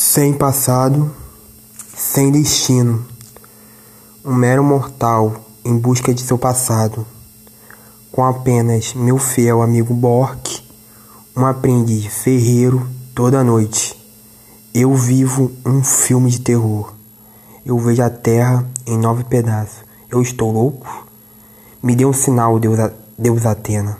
Sem passado, sem destino, um mero mortal em busca de seu passado, com apenas meu fiel amigo Bork, um aprendiz ferreiro toda noite. Eu vivo um filme de terror. Eu vejo a terra em nove pedaços. Eu estou louco? Me dê um sinal, Deus, Deus Atena.